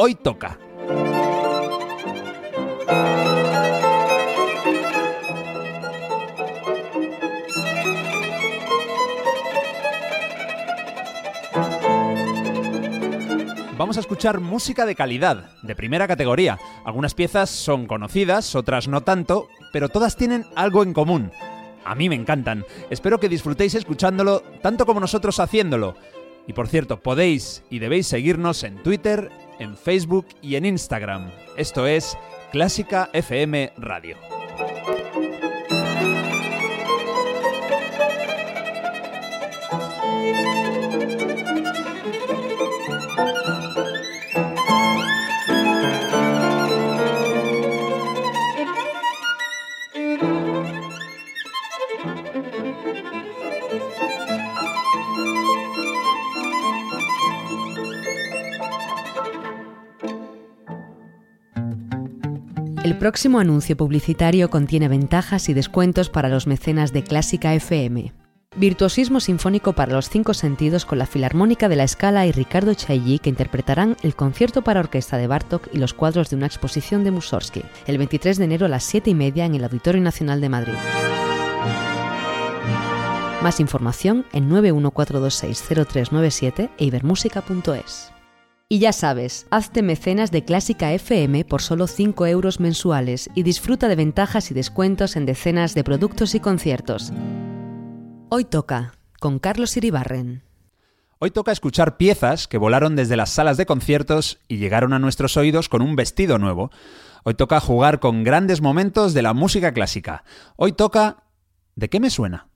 Hoy Toca. Vamos a escuchar música de calidad, de primera categoría. Algunas piezas son conocidas, otras no tanto, pero todas tienen algo en común. A mí me encantan. Espero que disfrutéis escuchándolo tanto como nosotros haciéndolo. Y por cierto, podéis y debéis seguirnos en Twitter, en Facebook y en Instagram. Esto es Clásica FM Radio. El próximo anuncio publicitario contiene ventajas y descuentos para los mecenas de Clásica FM. Virtuosismo sinfónico para los cinco sentidos con la Filarmónica de la Escala y Ricardo Chailly que interpretarán el concierto para orquesta de Bartok y los cuadros de una exposición de Mussorgsky, el 23 de enero a las 7 y media en el Auditorio Nacional de Madrid. Más información en 914260397 e. Y ya sabes, hazte mecenas de Clásica FM por solo 5 euros mensuales y disfruta de ventajas y descuentos en decenas de productos y conciertos. Hoy toca, con Carlos Iribarren. Hoy toca escuchar piezas que volaron desde las salas de conciertos y llegaron a nuestros oídos con un vestido nuevo. Hoy toca jugar con grandes momentos de la música clásica. Hoy toca... ¿De qué me suena?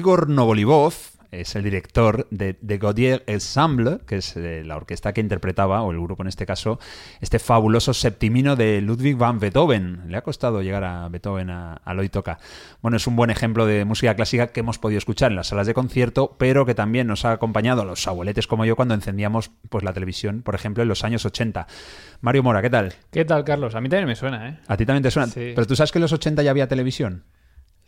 Igor Novolivov es el director de The Gaudier Ensemble, que es eh, la orquesta que interpretaba, o el grupo en este caso, este fabuloso septimino de Ludwig van Beethoven. Le ha costado llegar a Beethoven a, a lo toca. Bueno, es un buen ejemplo de música clásica que hemos podido escuchar en las salas de concierto, pero que también nos ha acompañado a los abueletes como yo cuando encendíamos pues la televisión, por ejemplo, en los años 80. Mario Mora, ¿qué tal? ¿Qué tal, Carlos? A mí también me suena, ¿eh? ¿A ti también te suena? Sí. Pero tú sabes que en los 80 ya había televisión.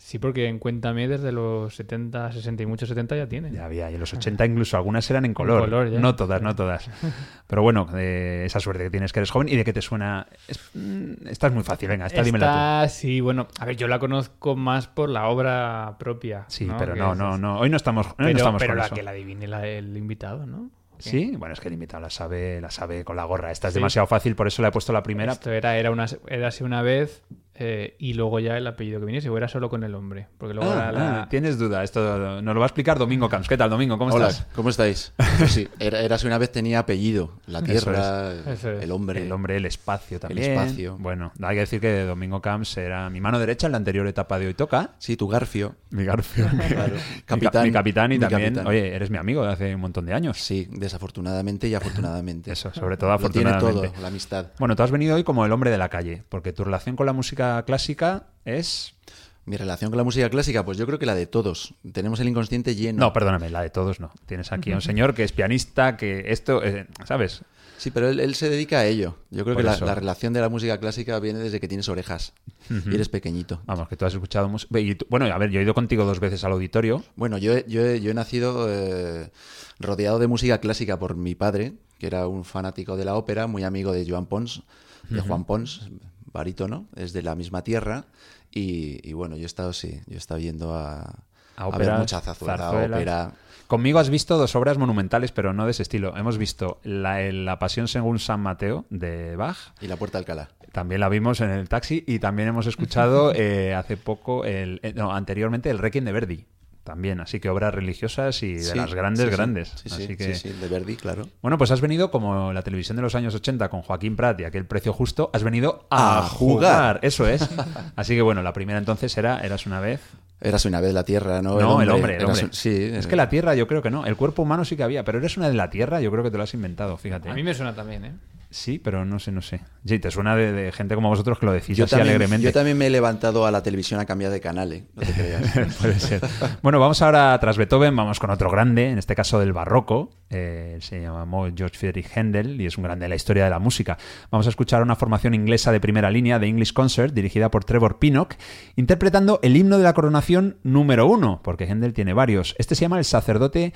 Sí, porque en Cuéntame desde los 70, 60 y muchos 70 ya tienen. Ya había, y en los 80 incluso algunas eran en color. color, ya. no todas, no todas. Pero bueno, de esa suerte que tienes que eres joven y de que te suena. es- mm, esta es muy fácil, venga, esta, dímela Esta, sí, bueno, a ver, yo la conozco más por la obra propia. tú. Sí, ¿no? pero no, es- no, no. Hoy no estamos, hoy Pero, no estamos pero con la eso. que la adivine la- el invitado, ¿no? Sí, bueno, es que el invitado la sabe, la sabe con la gorra. Esta es Sí. demasiado fácil, por eso le he puesto la primera. Esto era, era, una, era así una vez eh, y luego ya el apellido que viniese, o era solo con el hombre. Porque luego Ah, era la- ah, Tienes duda, esto nos lo va a explicar Domingo Camps. ¿Qué tal, Domingo? ¿Cómo Hola, estás? ¿cómo estáis? Pues sí, era, una vez tenía apellido. La Eso tierra, Eso es. el hombre. El hombre, el espacio también. espacio. Bueno, hay que decir que Domingo Camps era mi mano derecha en la anterior etapa de Hoy Toca. Sí, tu Garfio. Mi Garfio. Claro. Mi, Capitán. mi capitán y Mi también, capitán. oye, eres mi amigo de hace un montón de años. Sí, desafortunadamente y afortunadamente. Eso, sobre todo Lo tiene afortunadamente. todo, la amistad. Bueno, tú has venido hoy como el hombre de la calle, porque tu relación con la música clásica es... Mi relación con la música clásica, pues yo creo que la de todos. Tenemos el inconsciente lleno. No, perdóname, la de todos no. Tienes aquí a un señor que es pianista, que esto, eh, ¿sabes? Sí, pero él, él se dedica a ello. Yo creo Por que la, relación de la música clásica viene desde que tienes orejas y eres pequeñito. Vamos, que tú has escuchado música... Bueno, a ver, yo he ido contigo dos veces al auditorio. Bueno, yo yo he nacido eh, rodeado de música clásica por mi padre, que era un fanático de la ópera, muy amigo de Joan Pons, de Juan Pons, barítono, es de la misma tierra. Y, y bueno, yo he estado, sí, yo he estado yendo a, A a ver óperas, mucha zarzuelas. ópera. Conmigo has visto dos obras monumentales, pero no de ese estilo. Hemos visto la, la Pasión según San Mateo de Bach, Y la Puerta de Alcalá. También la vimos en el taxi y también hemos escuchado eh, hace poco, el, eh, no, anteriormente, el Requiem de Verdi. También, así que obras religiosas y de Sí, las grandes, sí, sí. grandes. Sí, sí, así que, sí, sí, de Verdi, claro. Bueno, pues has venido como la televisión de los años 80 con Joaquín Prat y aquel precio justo, has venido a, A jugar. jugar. Eso es. Así que bueno, la primera entonces era Eras una vez. Eras una vez la tierra, ¿no? No, el hombre, el hombre. un- sí, es eh, que la tierra yo creo que no. El cuerpo humano sí que había, pero eres una de la tierra, yo creo que te lo has inventado, fíjate. A mí me suena también, ¿eh? Sí, pero no sé, no sé. Sí, te suena de, de gente como vosotros que lo decís Yo así también, alegremente. yo también me he levantado a la televisión a cambiar de canal, ¿eh? No te creas. Puede ser. Bueno, vamos ahora tras Beethoven, vamos con otro grande, en este caso del barroco. Eh, se llamó George Friedrich Händel y es un grande de la historia de la música. Vamos a escuchar una formación inglesa de primera línea de English Concert dirigida por Trevor Pinnock, interpretando el himno de la coronación número uno, porque Händel tiene varios. Este se llama El sacerdote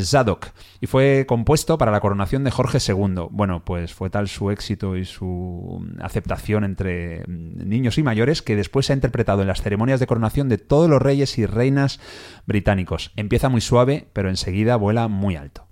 Zadok y fue compuesto para la coronación de Jorge II. Bueno, pues fue tal su éxito y su aceptación entre mm, niños y mayores que después se ha interpretado en las ceremonias de coronación de todos los reyes y reinas británicos. Empieza muy suave, pero enseguida vuela muy alto.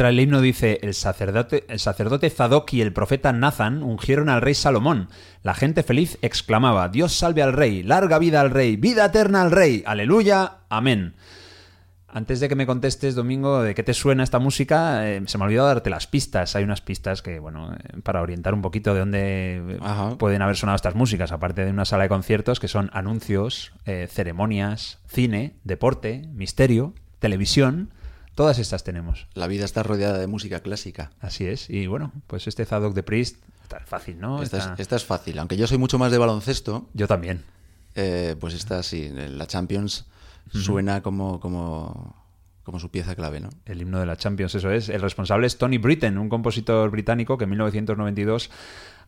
Letra del himno dice, el sacerdote, el sacerdote Zadok y el profeta Nathan ungieron al rey Salomón. La gente feliz exclamaba, Dios salve al rey, larga vida al rey, vida eterna al rey, aleluya, amén. Antes de que me contestes, Domingo, de qué te suena esta música, eh, se me ha olvidado darte las pistas. Hay unas pistas que, bueno, eh, para orientar un poquito de dónde Ajá. pueden haber sonado estas músicas, aparte de una sala de conciertos, que son anuncios, eh, ceremonias, cine, deporte, misterio, televisión. Todas estas tenemos. La vida está rodeada de música clásica. Así es. Y bueno, pues este Zadok de Priest, está fácil, ¿no? Esta, Está- es, esta es fácil. Aunque yo soy mucho más de baloncesto, Yo también. eh, pues esta sí, la Champions suena como, como, como su pieza clave, ¿no? El himno de la Champions, eso es. El responsable es Tony Britten, un compositor británico que en 1992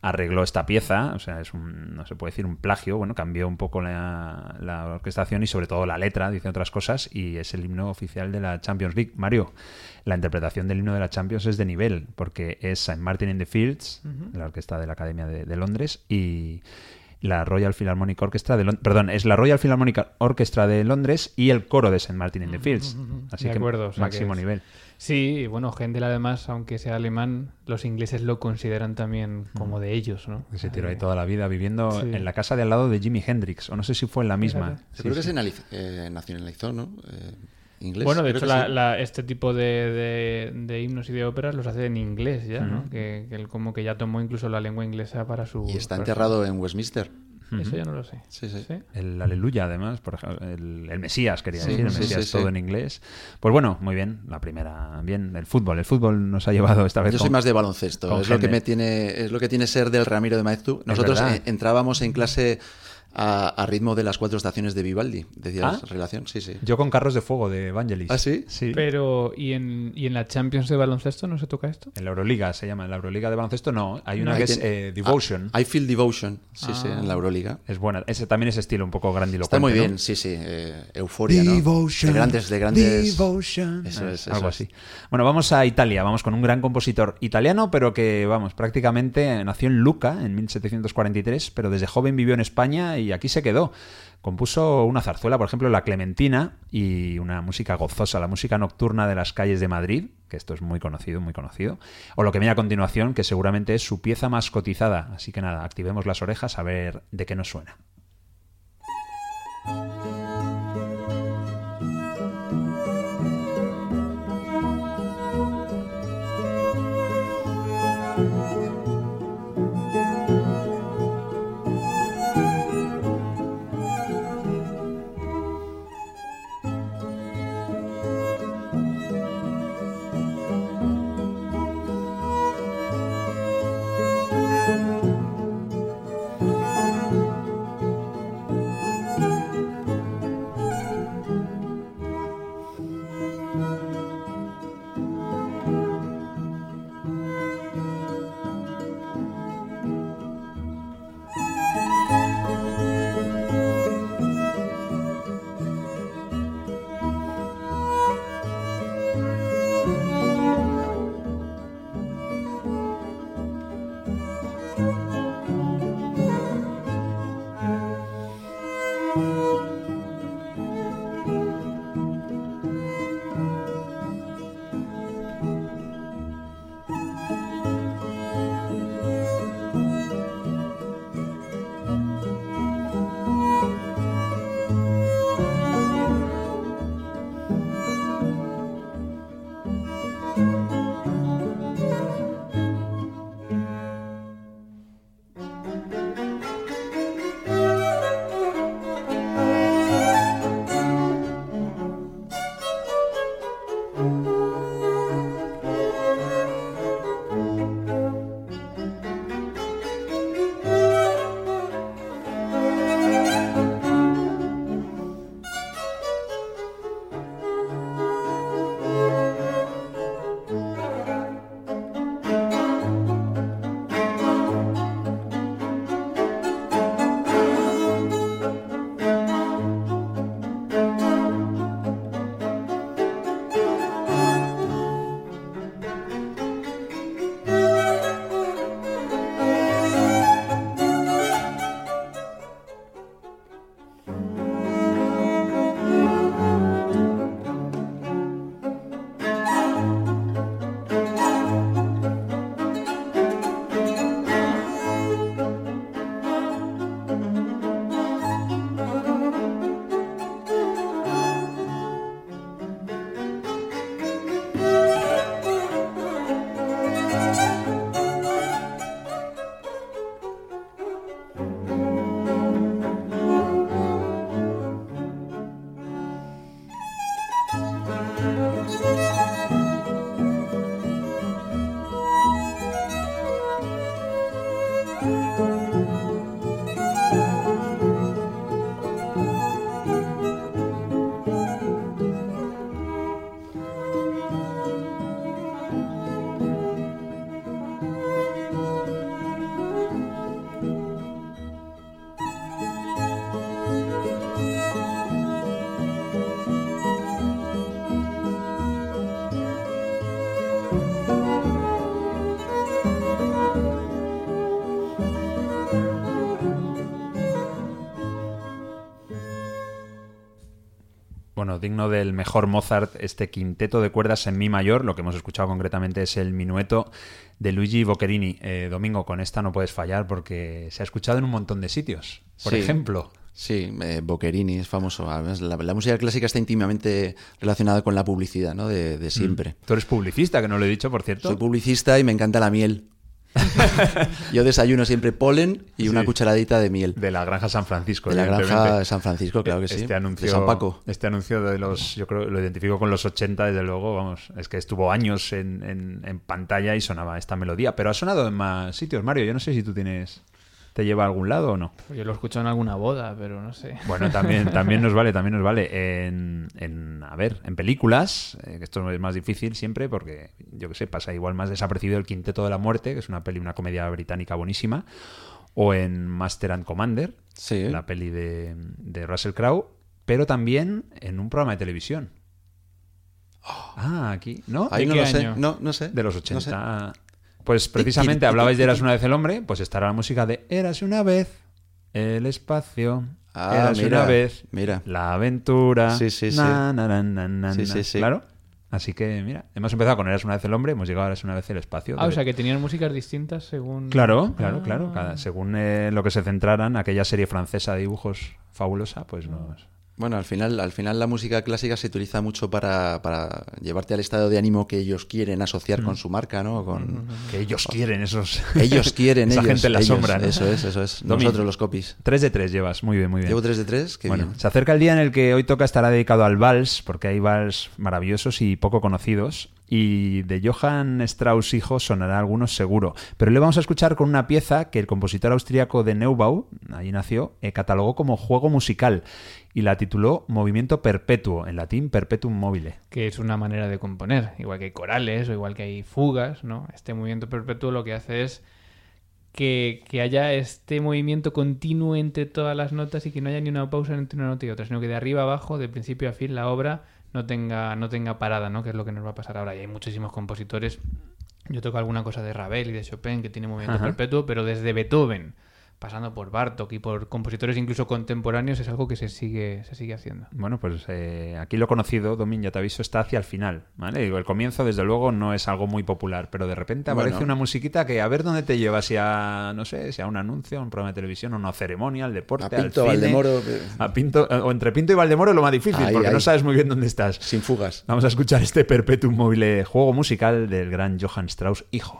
arregló esta pieza. O sea, es un, no se puede decir un plagio. Bueno, cambió un poco la, la orquestación y sobre todo la letra, dice otras cosas, y es el himno oficial de la Champions League. Mario, la interpretación del himno de la Champions es de nivel, porque es St. Martin in the Fields, la orquesta de la Academia de, de Londres, y la Royal Philharmonic Orchestra de Londres, perdón, es la Royal Philharmonic Orchestra de Londres y el coro de St. Martin in the Fields. Así De que acuerdo, o sea que máximo nivel. Sí, y bueno, Händel además, aunque sea alemán, los ingleses lo consideran también como de ellos, ¿no? Que se tiró ahí toda la vida viviendo Sí. en la casa de al lado de Jimi Hendrix, o no sé si fue en la misma. Sí, Creo que se eh, nacionalizó, ¿no? Eh, inglés. Bueno, de creo hecho, la- sí. la- este tipo de, de- de himnos y de óperas los hace en inglés ya, ¿no? Que, que él como que ya tomó incluso la lengua inglesa para su... Y está su- enterrado en Westminster. Eso ya no lo sé. Sí, sí. ¿Sí? El Aleluya, además, por ejemplo, el, el Mesías, quería Sí, decir, el sí, Mesías sí, todo sí. en inglés. Pues bueno, muy bien, la primera, bien, el fútbol, el fútbol nos ha llevado esta vez Yo soy más de baloncesto. Es lo que me tiene, es lo que tiene ser del Ramiro de Maeztu. Nosotros eh, entrábamos en clase a, a ritmo de las cuatro estaciones de Vivaldi. ¿Decías ¿Ah? relación? Sí, sí. Yo con Carros de Fuego de Evangelis. ¿Ah, sí? Sí. Pero, ¿y en, ¿y en la Champions de baloncesto no se toca esto? En la Euroliga se llama, en la Euroliga de baloncesto no, hay una No. que Ahí es eh, Devotion. Ah, I Feel Devotion. Sí, sí, Ah. en la Euroliga. Es buena, ese también ese estilo un poco grandilocuente. Está muy ¿no? bien, sí, sí. eh, euforia, ¿no? De grandes, de grandes. Devotion. Eso Eh, es, algo eso es. así. Bueno, vamos a Italia, vamos con un gran compositor italiano, pero que, vamos, prácticamente nació en Lucca en 1743, pero desde joven vivió en España y aquí se quedó. Compuso una zarzuela, por ejemplo, La Clementina, y una música gozosa, la música nocturna de las calles de Madrid, que esto es muy conocido, muy conocido, o lo que viene a continuación, que seguramente es su pieza más cotizada. Así que nada, activemos las orejas a ver de qué nos suena. Digno del mejor Mozart, este quinteto de cuerdas en mi mayor, lo que hemos escuchado concretamente es el minueto de Luigi Boccherini. Eh, Domingo, con esta no puedes fallar porque se ha escuchado en un montón de sitios. Por Sí. ejemplo, Sí, eh, Boccherini es famoso. Además, la, la música clásica está íntimamente relacionada con la publicidad, ¿no? De, de siempre. tú eres publicista, que no lo he dicho, por cierto. Soy publicista y me encanta la miel. Yo desayuno siempre polen y una cucharadita de miel. De la granja San Francisco. De la granja San Francisco, claro que sí. Este anuncio, De San Paco. Este anuncio de los, yo creo, lo identifico con los 80, desde luego, vamos, es que estuvo años en, en- en pantalla y sonaba esta melodía, pero ha sonado en más sitios, Mario, yo no sé si tú tienes, te lleva a algún lado o no. Pues yo lo he escuchado en alguna boda, pero no sé. Bueno, también, también nos vale, también nos vale. En, en, a ver, en películas, eh, que esto es más difícil siempre porque, yo que sé, pasa igual más desapercibido el Quinteto de la Muerte, que es una peli, una comedia británica buenísima, o en Master and Commander, Sí. la peli de, de Russell Crowe, pero también en un programa de televisión. Ah, aquí, ¿no? Ahí ¿De no qué lo sé. año? No, no sé. De los No 80. sé. Pues precisamente hablabais de Eras una vez el hombre, pues estará la música de Eras una vez el espacio. Ah, Eras mira, una vez mira. la aventura. Sí, sí, sí. na, na, na, na, na, Sí, sí, sí. Claro. Así que, mira, hemos empezado con Eras una vez el hombre, hemos llegado a Eras una vez el espacio. Ah, o sea que tenían músicas distintas según. Claro, claro, Ah. claro. Cada- según eh, lo que se centraran, aquella serie francesa de dibujos fabulosa, pues nos... Bueno, al final, al final la música clásica se utiliza mucho para, para llevarte al estado de ánimo que ellos quieren asociar Mm. con su marca, ¿no? Con... Que ellos quieren esos... Ellos quieren, Esa ellos. gente en la ellos. sombra, ¿no? Eso es, eso es. Nosotros los copies. 3 de 3 llevas, muy bien, muy bien. Llevo 3 de 3, qué bueno, bien. se acerca el día en el que hoy toca estará dedicado al vals, porque hay vals maravillosos y poco conocidos. Y de Johann Strauss hijo sonará algunos seguro. Pero le vamos a escuchar con una pieza que el compositor austríaco de Neubau, ahí nació, eh, catalogó como juego musical y la tituló Movimiento Perpetuo, en latín Perpetuum mobile. Que es una manera de componer. Igual que hay corales o igual que hay fugas, ¿no? Este movimiento perpetuo lo que hace es que, que haya este movimiento continuo entre todas las notas y que no haya ni una pausa entre una nota y otra, sino que de arriba abajo, de principio a fin, la obra no tenga, no tenga parada, ¿no? Que es lo que nos va a pasar ahora. Y hay muchísimos compositores. Yo toco alguna cosa de Ravel y de Chopin que tiene movimiento Ajá. perpetuo, pero desde Beethoven pasando por Bartok y por compositores incluso contemporáneos, es algo que se sigue, se sigue haciendo. Bueno, pues eh, aquí lo conocido, Domin, ya te aviso, está hacia el final, ¿vale? Digo, el comienzo, desde luego, no es algo muy popular, pero de repente aparece Bueno. una musiquita que a ver dónde te lleva, si a, no sé, si a un anuncio, a un programa de televisión, a una ceremonia, al deporte, A Pinto, al cine, Valdemoro, eh. a Pinto, o entre Pinto y Valdemoro es lo más difícil, Ahí, porque no sabes muy bien dónde estás. Sin fugas. Vamos a escuchar este Perpetuum mobile juego musical del gran Johann Strauss, hijo.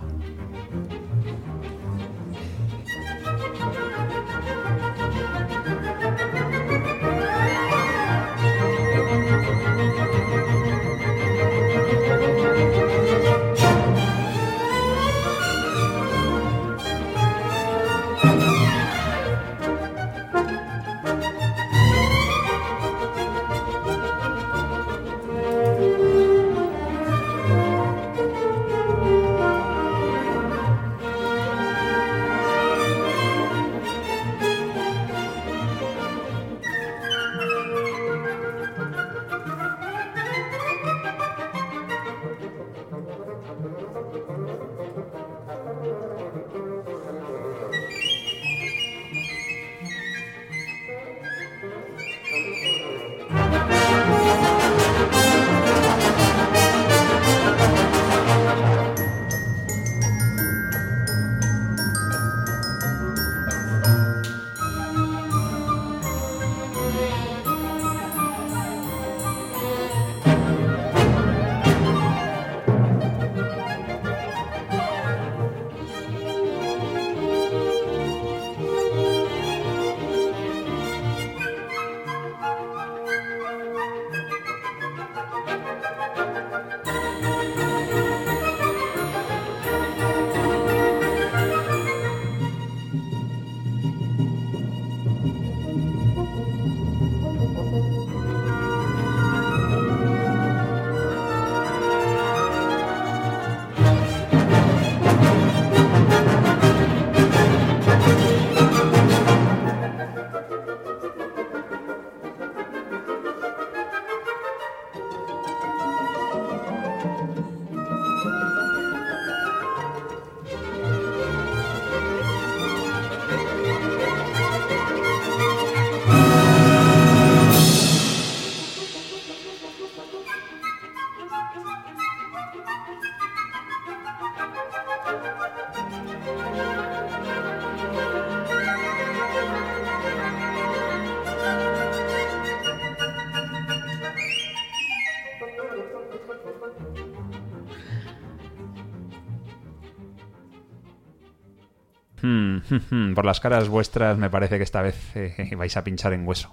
Por las caras vuestras me parece que esta vez eh, vais a pinchar en hueso.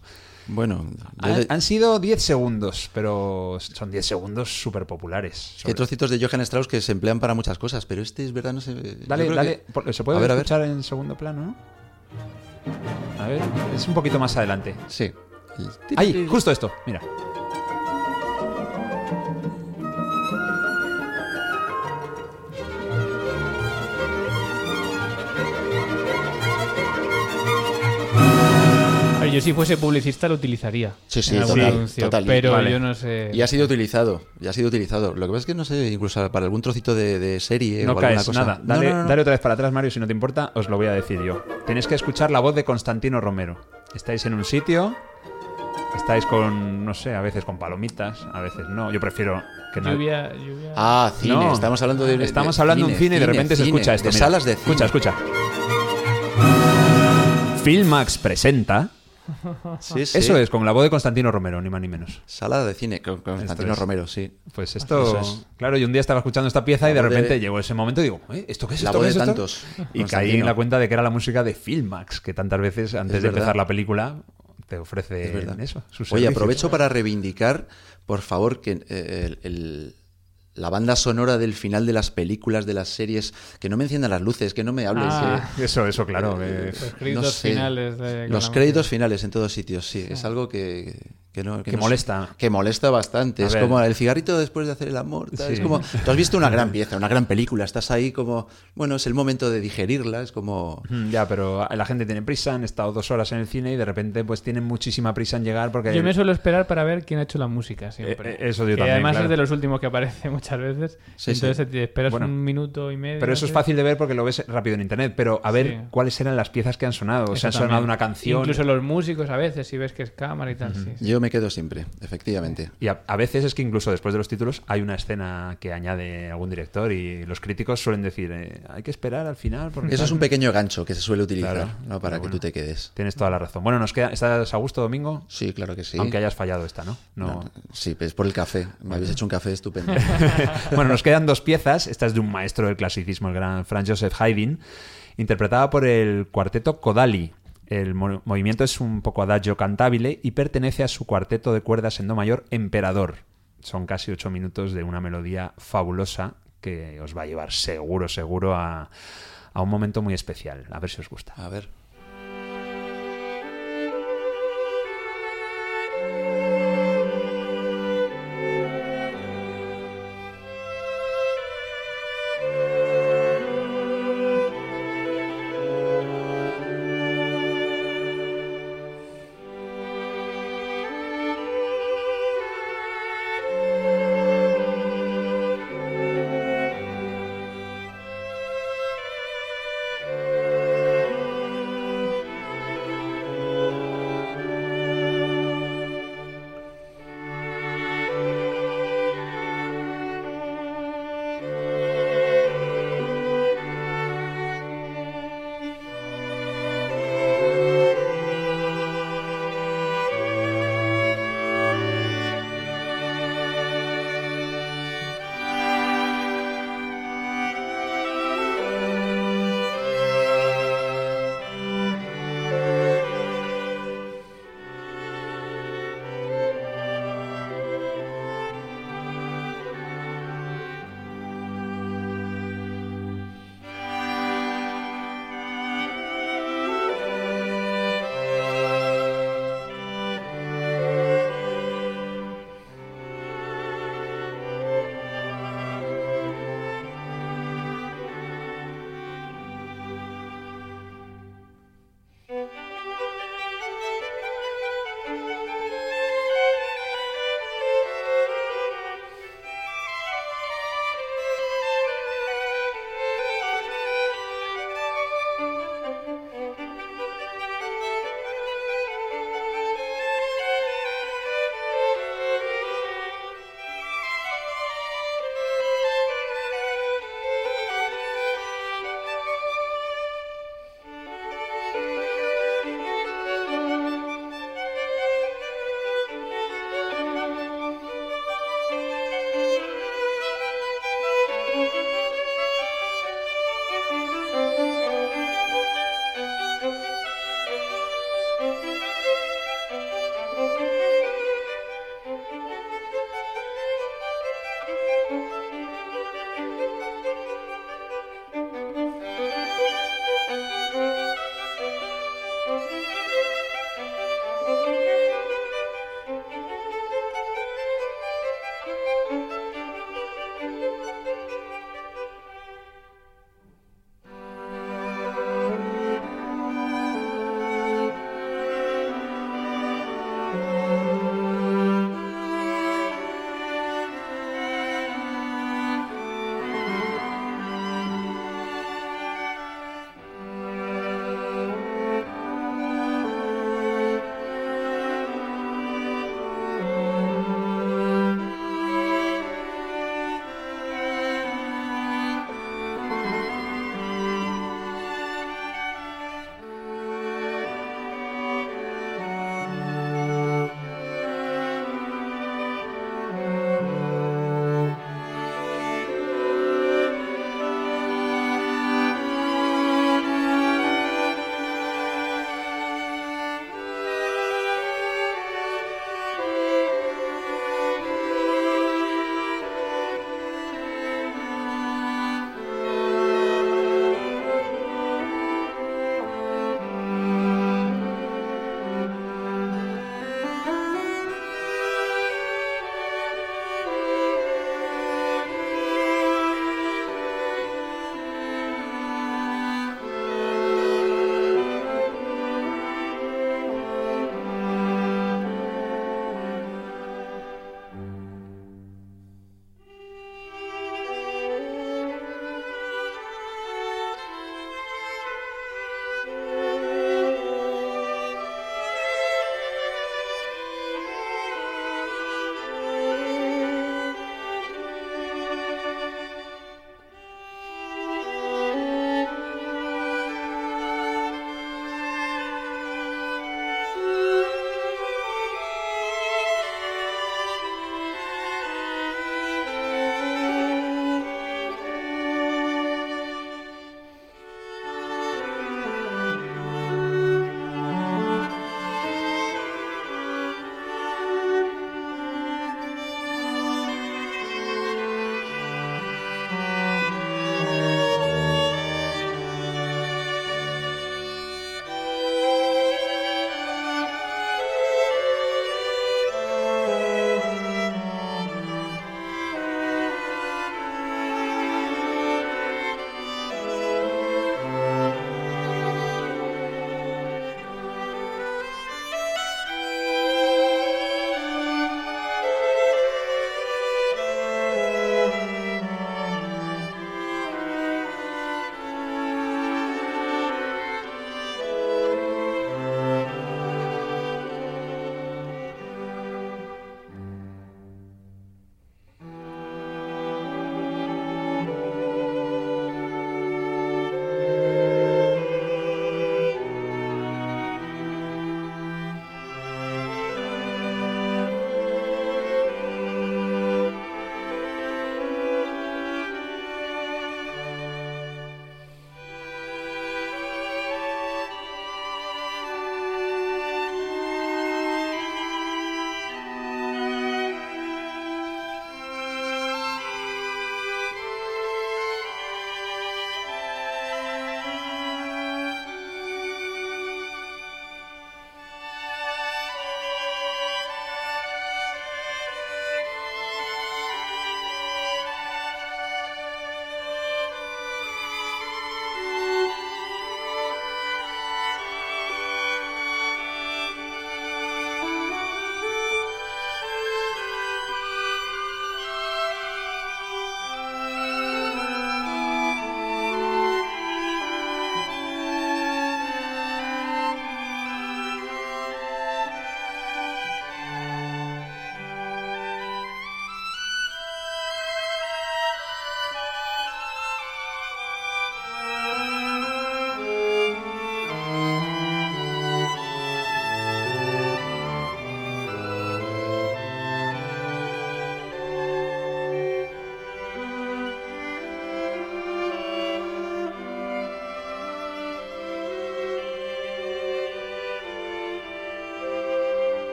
Bueno, Han, sido 10 segundos, pero son 10 segundos súper populares. hay trocitos de Johann Strauss que se emplean para muchas cosas, pero este es verdad, no sé. Dale, dale. que- ¿Se puede A ver, a ver. escuchar en segundo plano? no? A ver, es un poquito más adelante. Sí. Ahí, justo esto, mira. Yo si fuese publicista lo utilizaría. Sí, sí, en algún total, anuncio, total. Pero Vale. yo no sé. Y ha sido utilizado, ya ha sido utilizado. Lo que pasa es que no sé, incluso para algún trocito de, de serie No o alguna caes cosa. nada. Dale, no, no, no. dale otra vez para atrás, Mario, si no te importa, os lo voy a decir yo. Tenéis que escuchar la voz de Constantino Romero. Estáis en un sitio, estáis con, no sé, a veces con palomitas, a veces no. Yo prefiero que no. Lluvia, lluvia. Ah, cine. No. Estamos hablando de. Estamos de hablando de un cine y de repente se escucha esto. De mira. salas de cine. Escucha, escucha. Filmax presenta. Sí, sí. Eso es, con la voz de Constantino Romero, ni más ni menos. Sala de cine con con Constantino es. Romero, sí. Pues esto, es. claro, y un día estaba escuchando esta pieza y de repente llegó ese momento y digo, ¿eh? ¿esto qué es? La ¿Esto voz qué de es esto?". tantos, Y caí en la cuenta de que era la música de Filmax, que tantas veces antes Es de verdad. empezar la película te ofrece Es eso. Oye, aprovecho para reivindicar, por favor, que eh, el- el- la banda sonora del final de las películas, de las series, que no me enciendan las luces, que no me hables. Ah. Eso, eso, claro. eh, Los créditos no sé. finales de. Los créditos música. finales en todos sitios, sí. Es algo que, que Que, no, que, molesta. Que molesta bastante. es como el cigarrito después de hacer el amor. Es como, tú has visto una gran pieza, una gran película, estás ahí como, bueno, es el momento de digerirla, es como... Ya, pero la gente tiene prisa, han estado dos horas en el cine y de repente pues tienen muchísima prisa en llegar porque... Yo me suelo esperar para ver quién ha hecho la música siempre. Eh, eh, eso yo que además es de los últimos que aparece muchas veces. entonces te esperas un minuto y medio. Pero eso es fácil de ver porque lo ves rápido en internet, pero a ver cuáles eran las piezas que han sonado. O sea, han sonado una canción... Incluso los músicos a veces, si ves que es cámara y tal. Yo me quedo siempre, efectivamente. Y a, veces es que incluso después de los títulos hay una escena que añade algún director y los críticos suelen decir, eh, hay que esperar al final. Porque Eso es un pequeño gancho que se suele utilizar para que tú te quedes. Tienes toda la razón. Bueno, nos queda, ¿estás a gusto domingo? Sí, claro que sí. Aunque hayas fallado esta, ¿no? no... sí, es por el café. Me habéis hecho un café estupendo. bueno, nos quedan dos piezas. Esta es de un maestro del clasicismo, el gran Franz Joseph Haydn, interpretada por el cuarteto Kodali. El movimiento es un poco adagio cantabile y pertenece a su cuarteto de cuerdas en do mayor Emperador. Son casi ocho minutos de una melodía fabulosa que os va a llevar seguro, seguro a, a un momento muy especial. A ver si os gusta. A ver.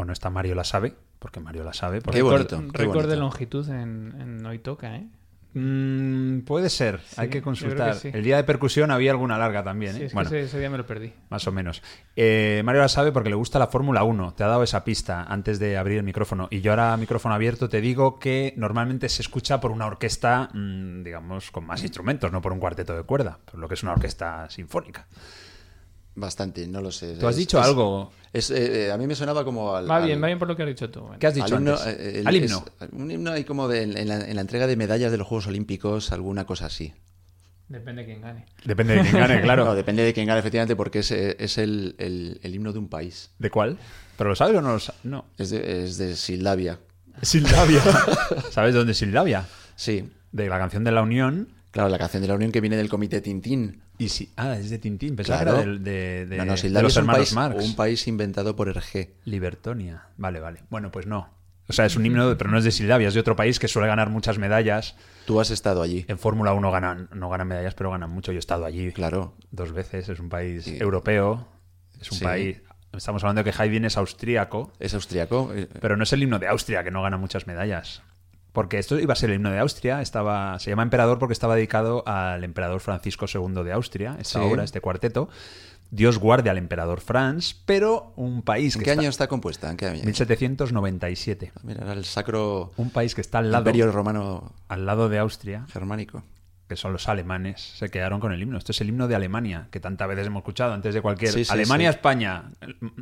Bueno, esta Mario la sabe, porque Mario la sabe. porque- Qué Récord- bonito, qué récord de longitud en, en Hoy Toca, ¿eh? Mm, puede ser, hay que consultar. que sí. El día de percusión había alguna larga también, Sí, ¿eh? es que Bueno, ese, ese día me lo perdí. más o menos. Eh, Mario la sabe porque le gusta la Fórmula 1. Te ha dado esa pista antes de abrir el micrófono. Y yo ahora, micrófono abierto, te digo que normalmente se escucha por una orquesta, mm, digamos, con más instrumentos, no por un cuarteto de cuerda, por lo que es una orquesta sinfónica. Bastante, no lo sé. Tú has Es- dicho es- algo. es, eh, eh, a mí me sonaba como al. Va al- bien, va bien por lo que has dicho tú. bueno. ¿Qué has dicho al himno, antes? eh, el- Al himno. es- un himno ahí como de, en, la, en la entrega de medallas de los Juegos Olímpicos, alguna cosa así. Depende de quién gane. Depende de quién gane, claro. No, depende de quién gane, efectivamente, porque es, es el, el- el himno de un país. ¿De cuál? ¿Pero lo sabes o no lo sabes? No. Es de, es de Sildavia. Sildavia. ¿Sabes dónde es Sildavia? Sí. De la canción de la Unión. Claro, la canción de la Unión que viene del comité Tintín. Y si, ah, es de Tintín, pensaba Claro. de, de- no, no, de Sildavia los es un hermanos país, Marx. un país inventado por Hergé. Libertonia. Vale, vale. Bueno, pues no. O sea, es un himno, pero no es de Sildavia, es de otro país que suele ganar muchas medallas. Tú has estado allí. En Fórmula 1 ganan, no ganan medallas, pero ganan mucho. Yo he estado allí Claro. dos veces. Es un país Sí. europeo. Es un Sí. país. Estamos hablando de que Haydn es austríaco, Es austriaco. eh, pero no es el himno de Austria, que no gana muchas medallas. Porque esto iba a ser el himno de Austria, estaba, se llama Emperador porque estaba dedicado al emperador Francisco II de Austria, esta Sí. obra, este cuarteto. Dios guarde al emperador Franz, pero un país ¿En que qué está- año está compuesta? ¿En qué año? 1797. Mira, era el sacro Un país que está al lado, imperio romano al lado de Austria, germánico. Que son los alemanes, se quedaron con el himno. Esto es el himno de Alemania, que tantas veces hemos escuchado antes de cualquier... Sí, sí, Alemania, sí. España,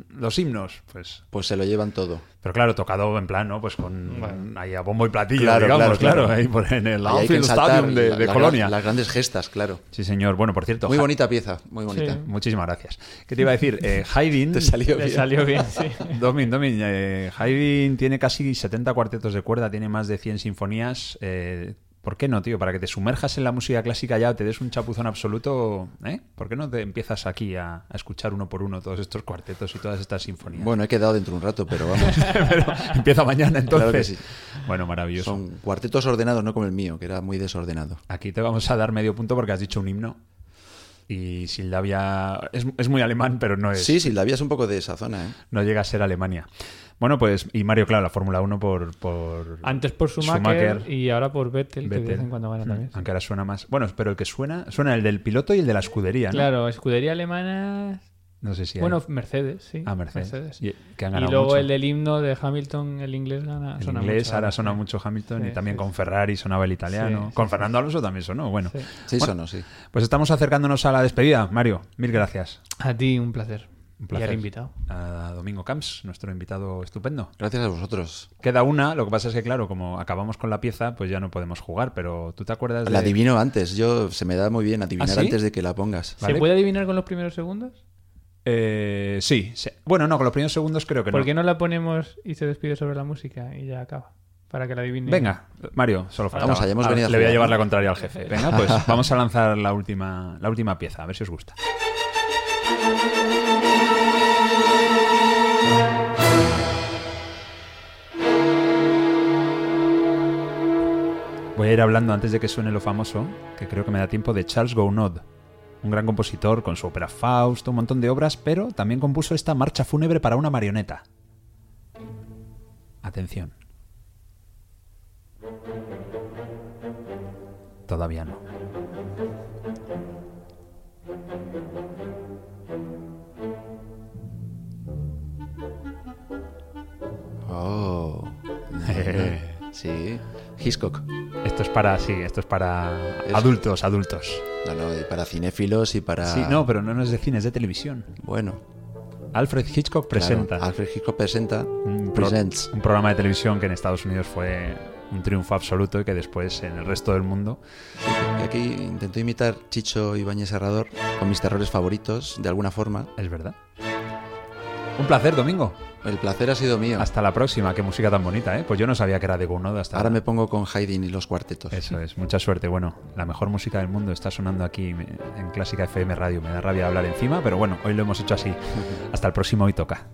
los himnos, pues... Pues se lo llevan todo. Pero claro, tocado en plan, ¿no? Pues con Bueno. ahí a bombo y platillo, Claro, digamos, claro, claro, claro. ahí por- en el ensaltar Stadium de, la- de la- Colonia. Las grandes gestas, claro. Sí, señor. Bueno, por cierto, Muy bonita pieza, muy bonita. Sí. Muchísimas gracias. ¿Qué te iba a decir? Eh, Haydn... Te salió bien. salió bien, sí. Domin, Domin, eh, Haydn tiene casi 70 cuartetos de cuerda, tiene más de 100 sinfonías. eh, ¿Por qué no, tío? Para que te sumerjas en la música clásica ya, te des un chapuzón absoluto, ¿eh? ¿Por qué no te empiezas aquí a, a escuchar uno por uno todos estos cuartetos y todas estas sinfonías? Bueno, he quedado dentro de un rato, pero vamos. Pero empieza mañana entonces. Claro sí. Bueno, maravilloso. Son cuartetos ordenados, no como el mío, que era muy desordenado. Aquí te vamos a dar medio punto porque has dicho un himno. Y Sildavia es, es muy alemán, pero no es. Sí, Sildavia es un poco de esa zona, ¿eh? No llega a ser Alemania. Bueno, pues, y Mario, claro, la Fórmula 1 por, por Antes por Schumacher, y ahora por Vettel, que de vez en cuando gana Mm, también. sí. Aunque ahora suena más. Bueno, pero el que suena, suena el del piloto y el de la escudería, ¿no? Claro, escudería alemana. No sé si hay- Bueno, Mercedes, sí. Ah, Mercedes. Y, que han Y ganado luego mucho. el del himno de Hamilton, el inglés gana. El suena inglés mucho ahora suena mucho Hamilton y también sí, con. Ferrari sonaba el italiano. Sí, con sí, Fernando Alonso también sonó. Bueno, Sí. Sí, Bueno. sonó, sí. pues estamos acercándonos a la despedida. Mario, mil gracias. A ti, un placer. Un Y placer. al invitado. A Domingo Camps, nuestro invitado estupendo. Gracias a vosotros. Queda una, lo que pasa es que, claro, como acabamos con la pieza, pues ya no podemos jugar, pero ¿tú te acuerdas de...? La adivino antes. Yo se me da muy bien adivinar ¿Ah, sí? antes de que la pongas. Vale. ¿Se puede adivinar con los primeros segundos? Eh, sí, sí. Bueno, no, con los primeros segundos creo que ¿Por no. qué no la ponemos y se despide sobre la música y ya acaba? Para que la adivine. Venga, Mario, solo faltaba. Vamos allá, hemos venido a Le voy a llevar la contraria al jefe. Venga, pues vamos a lanzar la última, la última pieza, a ver si os gusta. Voy a ir hablando antes de que suene lo famoso, que creo que me da tiempo, de Charles Gounod, un gran compositor con su ópera Faust, un montón de obras, pero también compuso esta marcha fúnebre para una marioneta. Atención. Todavía no. Oh. sí. Hitchcock. Esto es para, sí, esto es para Es- adultos, adultos. No, no, y para cinéfilos y para. Sí, no, pero no no es de cine, es de televisión. Bueno. Alfred Hitchcock claro, presenta Alfred Hitchcock presenta. un, pro- Presents. un programa de televisión que en Estados Unidos fue un triunfo absoluto y que después en el resto del mundo Y aquí intento imitar Chicho Ibáñez Serrador con mis terrores favoritos, de alguna forma. es verdad. Un placer, Domingo. El placer ha sido mío. Hasta la próxima. Qué música tan bonita, ¿eh? Pues yo no sabía que era de Gounod hasta Ahora me pongo con Haydn y los cuartetos. Eso es, mucha suerte. Bueno, la mejor música del mundo está sonando aquí en Clásica FM Radio. Me da rabia hablar encima, pero bueno, hoy lo hemos hecho así. Hasta el próximo Hoy Toca.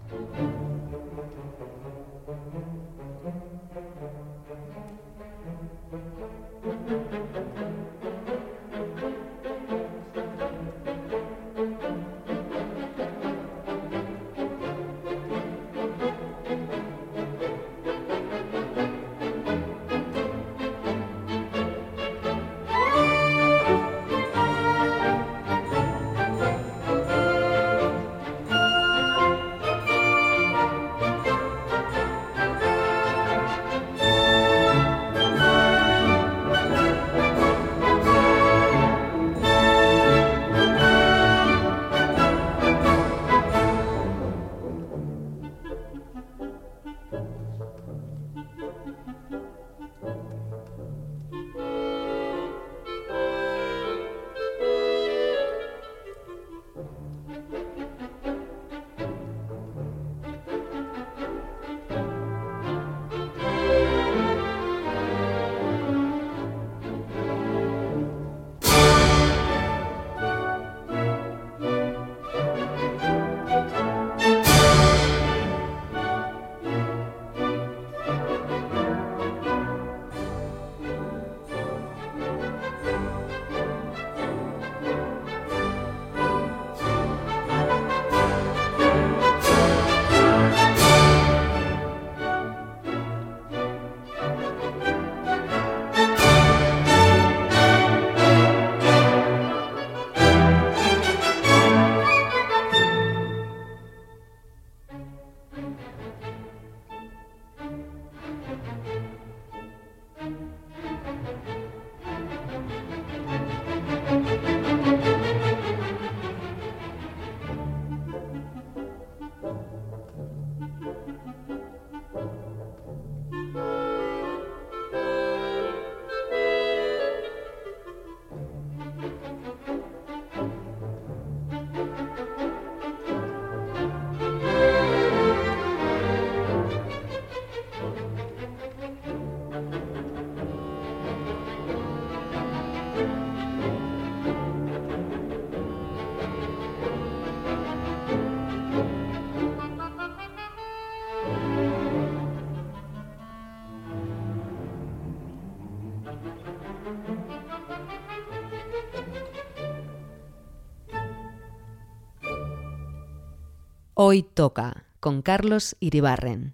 Hoy toca con Carlos Iribarren.